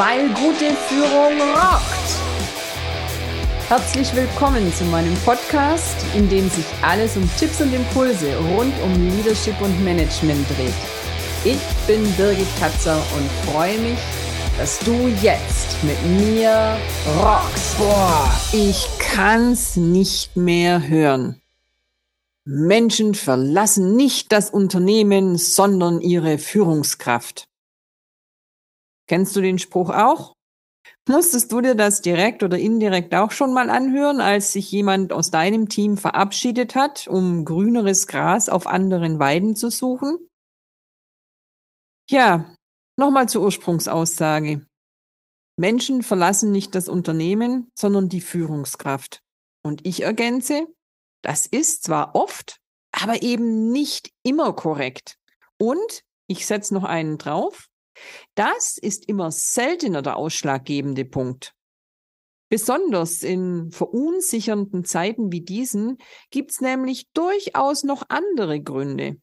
weil gute Führung rockt. Herzlich willkommen zu meinem Podcast, in dem sich alles um Tipps und Impulse rund um Leadership und Management dreht. Ich bin Birgit Katzer und freue mich, dass du jetzt mit mir rockst. Boah, ich kann's nicht mehr hören. Menschen verlassen nicht das Unternehmen, sondern ihre Führungskraft. Kennst du den Spruch auch? Musstest du dir das direkt oder indirekt auch schon mal anhören, als sich jemand aus deinem Team verabschiedet hat, um grüneres Gras auf anderen Weiden zu suchen? Ja, nochmal zur Ursprungsaussage. Menschen verlassen nicht das Unternehmen, sondern die Führungskraft. Und ich ergänze, das ist zwar oft, aber eben nicht immer korrekt. Und ich setze noch einen drauf. Das ist immer seltener der ausschlaggebende Punkt. Besonders in verunsichernden Zeiten wie diesen gibt's nämlich durchaus noch andere Gründe.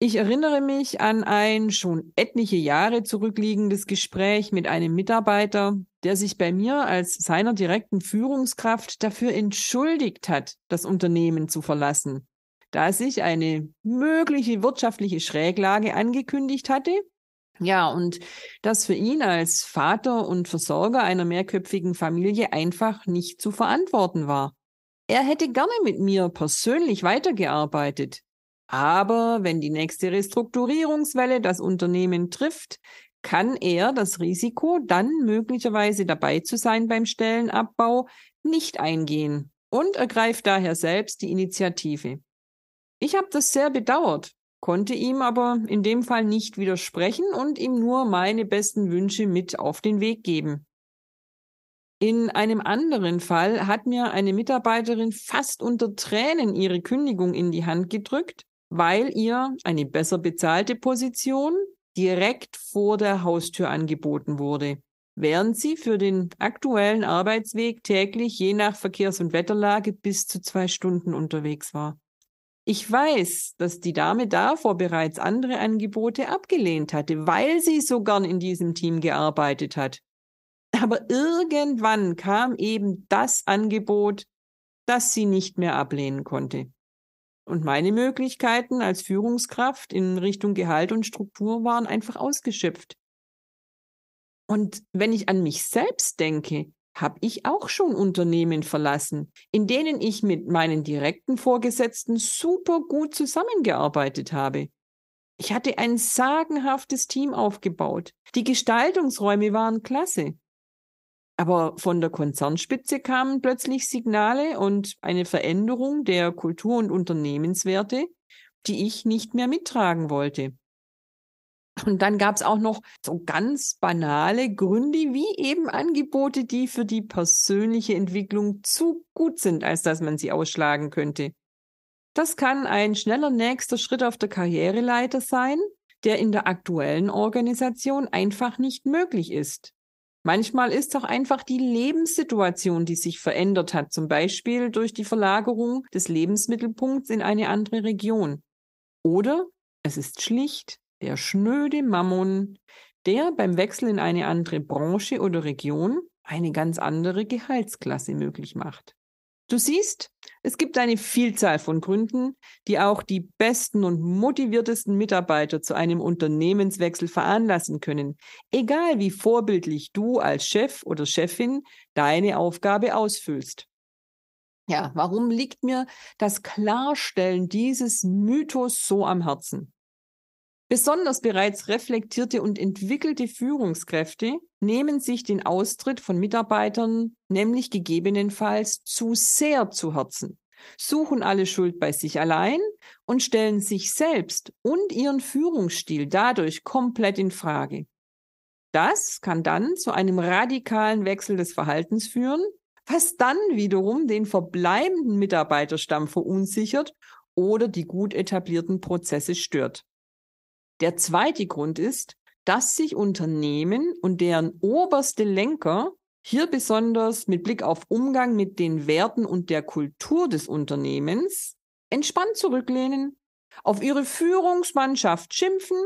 Ich erinnere mich an ein schon etliche Jahre zurückliegendes Gespräch mit einem Mitarbeiter, der sich bei mir als seiner direkten Führungskraft dafür entschuldigt hat, das Unternehmen zu verlassen, da sich eine mögliche wirtschaftliche Schräglage angekündigt hatte. Ja, und das für ihn als Vater und Versorger einer mehrköpfigen Familie einfach nicht zu verantworten war. Er hätte gerne mit mir persönlich weitergearbeitet, aber wenn die nächste Restrukturierungswelle das Unternehmen trifft, kann er das Risiko, dann möglicherweise dabei zu sein beim Stellenabbau, nicht eingehen und ergreift daher selbst die Initiative. Ich habe das sehr bedauert, konnte ihm aber in dem Fall nicht widersprechen und ihm nur meine besten Wünsche mit auf den Weg geben. In einem anderen Fall hat mir eine Mitarbeiterin fast unter Tränen ihre Kündigung in die Hand gedrückt weil ihr eine besser bezahlte Position direkt vor der Haustür angeboten wurde, während sie für den aktuellen Arbeitsweg täglich je nach Verkehrs- und Wetterlage bis zu zwei Stunden unterwegs war. Ich weiß, dass die Dame davor bereits andere Angebote abgelehnt hatte, weil sie so gern in diesem Team gearbeitet hat. Aber irgendwann kam eben das Angebot, das sie nicht mehr ablehnen konnte. Und meine Möglichkeiten als Führungskraft in Richtung Gehalt und Struktur waren einfach ausgeschöpft. Und wenn ich an mich selbst denke, habe ich auch schon Unternehmen verlassen, in denen ich mit meinen direkten Vorgesetzten super gut zusammengearbeitet habe. Ich hatte ein sagenhaftes Team aufgebaut. Die Gestaltungsräume waren klasse. Aber von der Konzernspitze kamen plötzlich Signale und eine Veränderung der Kultur- und Unternehmenswerte, die ich nicht mehr mittragen wollte. Und dann gab es auch noch so ganz banale Gründe, wie eben Angebote, die für die persönliche Entwicklung zu gut sind, als dass man sie ausschlagen könnte. Das kann ein schneller nächster Schritt auf der Karriereleiter sein, der in der aktuellen Organisation einfach nicht möglich ist. Manchmal ist auch einfach die Lebenssituation, die sich verändert hat, zum Beispiel durch die Verlagerung des Lebensmittelpunkts in eine andere Region. Oder es ist schlicht der schnöde Mammon, der beim Wechsel in eine andere Branche oder Region eine ganz andere Gehaltsklasse möglich macht. Du siehst, es gibt eine Vielzahl von Gründen, die auch die besten und motiviertesten Mitarbeiter zu einem Unternehmenswechsel veranlassen können, egal wie vorbildlich du als Chef oder Chefin deine Aufgabe ausfüllst. Ja, warum liegt mir das Klarstellen dieses Mythos so am Herzen? Besonders bereits reflektierte und entwickelte Führungskräfte nehmen sich den Austritt von Mitarbeitern nämlich gegebenenfalls zu sehr zu Herzen, suchen alle Schuld bei sich allein und stellen sich selbst und ihren Führungsstil dadurch komplett in Frage. Das kann dann zu einem radikalen Wechsel des Verhaltens führen, was dann wiederum den verbleibenden Mitarbeiterstamm verunsichert oder die gut etablierten Prozesse stört. Der zweite Grund ist, dass sich Unternehmen und deren oberste Lenker hier besonders mit Blick auf Umgang mit den Werten und der Kultur des Unternehmens entspannt zurücklehnen, auf ihre Führungsmannschaft schimpfen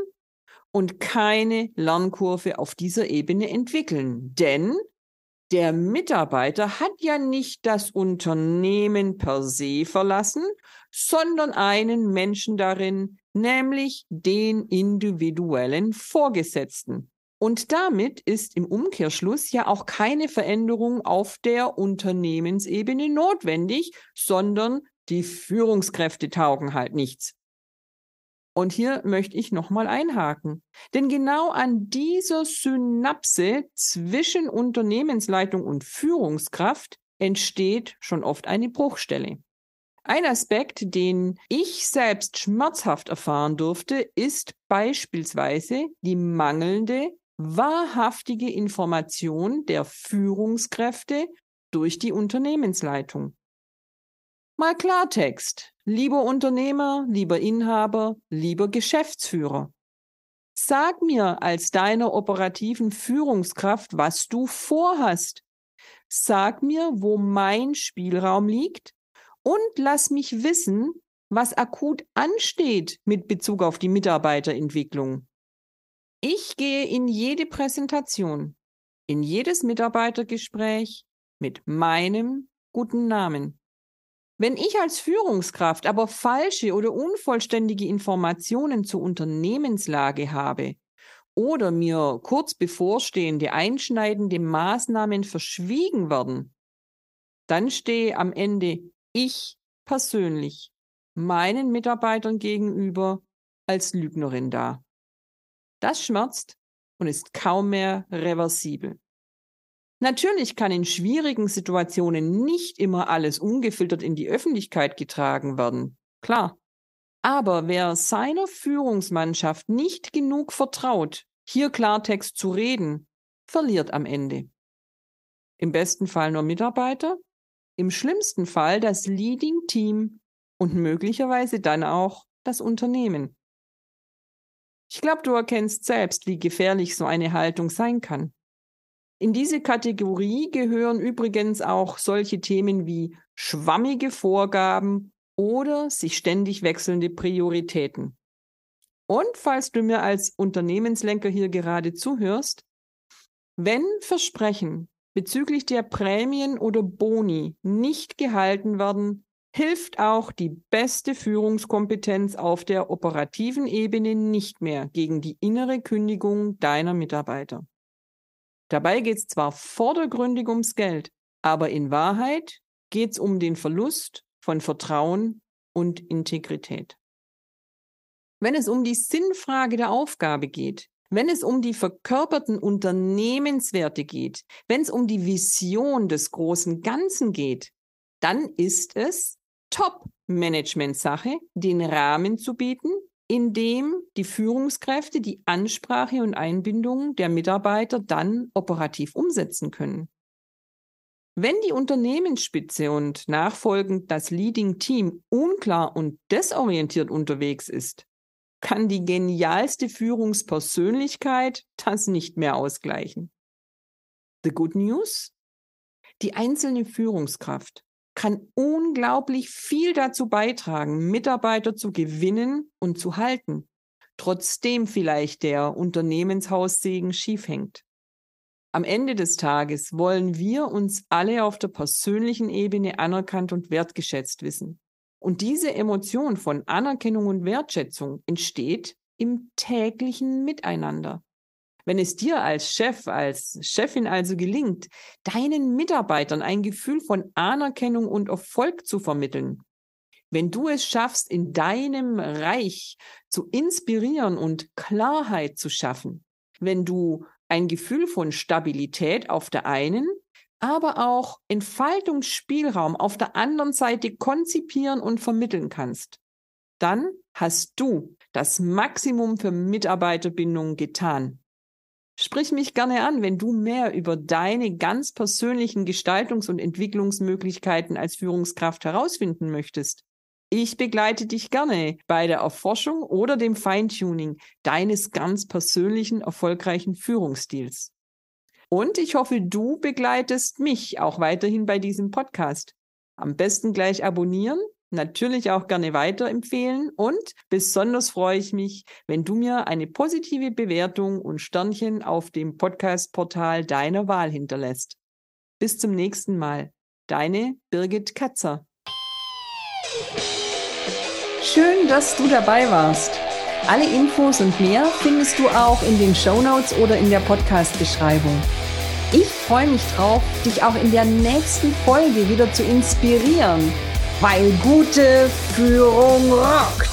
und keine Lernkurve auf dieser Ebene entwickeln. Denn der Mitarbeiter hat ja nicht das Unternehmen per se verlassen, sondern einen Menschen darin, nämlich den individuellen Vorgesetzten. Und damit ist im Umkehrschluss ja auch keine Veränderung auf der Unternehmensebene notwendig, sondern die Führungskräfte taugen halt nichts. Und hier möchte ich nochmal einhaken. Denn genau an dieser Synapse zwischen Unternehmensleitung und Führungskraft entsteht schon oft eine Bruchstelle. Ein Aspekt, den ich selbst schmerzhaft erfahren durfte, ist beispielsweise die mangelnde, wahrhaftige Information der Führungskräfte durch die Unternehmensleitung. Mal Klartext. Lieber Unternehmer, lieber Inhaber, lieber Geschäftsführer. Sag mir als deiner operativen Führungskraft, was du vorhast. Sag mir, wo mein Spielraum liegt und lass mich wissen, was akut ansteht mit Bezug auf die Mitarbeiterentwicklung. Ich gehe in jede Präsentation, in jedes Mitarbeitergespräch mit meinem guten Namen. Wenn ich als Führungskraft aber falsche oder unvollständige Informationen zur Unternehmenslage habe oder mir kurz bevorstehende einschneidende Maßnahmen verschwiegen werden, dann stehe am Ende ich persönlich meinen Mitarbeitern gegenüber als Lügnerin da. Das schmerzt und ist kaum mehr reversibel. Natürlich kann in schwierigen Situationen nicht immer alles ungefiltert in die Öffentlichkeit getragen werden. Klar. Aber wer seiner Führungsmannschaft nicht genug vertraut, hier Klartext zu reden, verliert am Ende. Im besten Fall nur Mitarbeiter, im schlimmsten Fall das Leading Team und möglicherweise dann auch das Unternehmen. Ich glaube, du erkennst selbst, wie gefährlich so eine Haltung sein kann. In diese Kategorie gehören übrigens auch solche Themen wie schwammige Vorgaben oder sich ständig wechselnde Prioritäten. Und falls du mir als Unternehmenslenker hier gerade zuhörst, wenn Versprechen bezüglich der Prämien oder Boni nicht gehalten werden, hilft auch die beste Führungskompetenz auf der operativen Ebene nicht mehr gegen die innere Kündigung deiner Mitarbeiter. Dabei geht es zwar vordergründig ums Geld, aber in Wahrheit geht es um den Verlust von Vertrauen und Integrität. Wenn es um die Sinnfrage der Aufgabe geht, wenn es um die verkörperten Unternehmenswerte geht, wenn es um die Vision des großen Ganzen geht, dann ist es Top-Management-Sache, den Rahmen zu bieten, indem die Führungskräfte die Ansprache und Einbindung der Mitarbeiter dann operativ umsetzen können. Wenn die Unternehmensspitze und nachfolgend das Leading Team unklar und desorientiert unterwegs ist, kann die genialste Führungspersönlichkeit das nicht mehr ausgleichen. The good news? Die einzelne Führungskraft kann unglaublich viel dazu beitragen, Mitarbeiter zu gewinnen und zu halten, trotzdem vielleicht der Unternehmenshaussegen schief hängt. Am Ende des Tages wollen wir uns alle auf der persönlichen Ebene anerkannt und wertgeschätzt wissen. Und diese Emotion von Anerkennung und Wertschätzung entsteht im täglichen Miteinander. Wenn es dir als Chef, als Chefin also gelingt, deinen Mitarbeitern ein Gefühl von Anerkennung und Erfolg zu vermitteln, wenn du es schaffst, in deinem Reich zu inspirieren und Klarheit zu schaffen, wenn du ein Gefühl von Stabilität auf der einen, aber auch Entfaltungsspielraum auf der anderen Seite konzipieren und vermitteln kannst, dann hast du das Maximum für Mitarbeiterbindung getan. Sprich mich gerne an, wenn du mehr über deine ganz persönlichen Gestaltungs- und Entwicklungsmöglichkeiten als Führungskraft herausfinden möchtest. Ich begleite dich gerne bei der Erforschung oder dem Feintuning deines ganz persönlichen, erfolgreichen Führungsstils. Und ich hoffe, du begleitest mich auch weiterhin bei diesem Podcast. Am besten gleich abonnieren, natürlich auch gerne weiterempfehlen und besonders freue ich mich, wenn du mir eine positive Bewertung und Sternchen auf dem Podcast-Portal deiner Wahl hinterlässt. Bis zum nächsten Mal. Deine Birgit Katzer. Schön, dass du dabei warst. Alle Infos und mehr findest du auch in den Show Notes oder in der Podcast-Beschreibung. Ich freue mich drauf, dich auch in der nächsten Folge wieder zu inspirieren, weil gute Führung rockt.